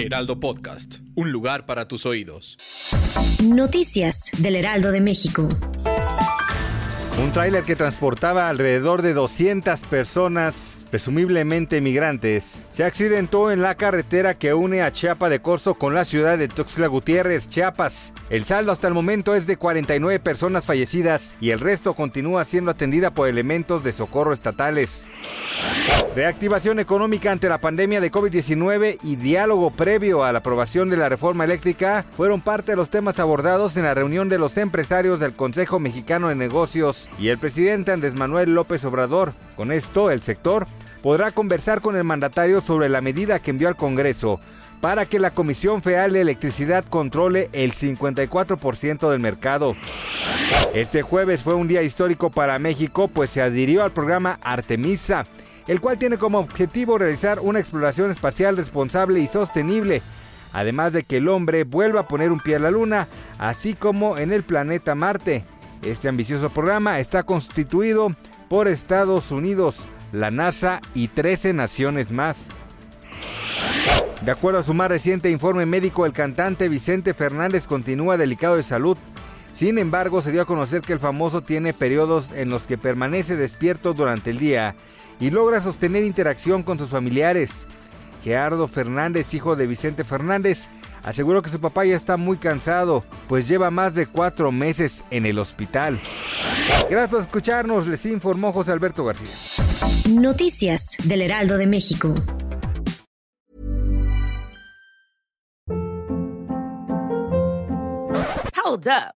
Heraldo Podcast, un lugar para tus oídos. Noticias del Heraldo de México. Un tráiler que transportaba alrededor de 200 personas presumiblemente migrantes, se accidentó en la carretera que une a Chiapa de Corzo con la ciudad de Tuxtla Gutiérrez, Chiapas. El saldo hasta el momento es de 49 personas fallecidas y el resto continúa siendo atendida por elementos de socorro estatales. Reactivación económica ante la pandemia de COVID-19 y diálogo previo a la aprobación de la reforma eléctrica fueron parte de los temas abordados en la reunión de los empresarios del Consejo Mexicano de Negocios y el presidente Andrés Manuel López Obrador. Con esto, el sector podrá conversar con el mandatario sobre la medida que envió al Congreso para que la Comisión Federal de Electricidad controle el 54% del mercado. Este jueves fue un día histórico para México, pues se adhirió al programa Artemisa, el cual tiene como objetivo realizar una exploración espacial responsable y sostenible, además de que el hombre vuelva a poner un pie a la Luna, así como en el planeta Marte. Este ambicioso programa está constituido por Estados Unidos, la NASA y 13 naciones más. De acuerdo a su más reciente informe médico, el cantante Vicente Fernández continúa delicado de salud. Sin embargo, se dio a conocer que el famoso tiene periodos en los que permanece despierto durante el día y logra sostener interacción con sus familiares. Gerardo Fernández, hijo de Vicente Fernández, aseguró que su papá ya está muy cansado, pues lleva más de cuatro meses en el hospital. Gracias por escucharnos, les informó José Alberto García. Noticias del Heraldo de México. Hold up.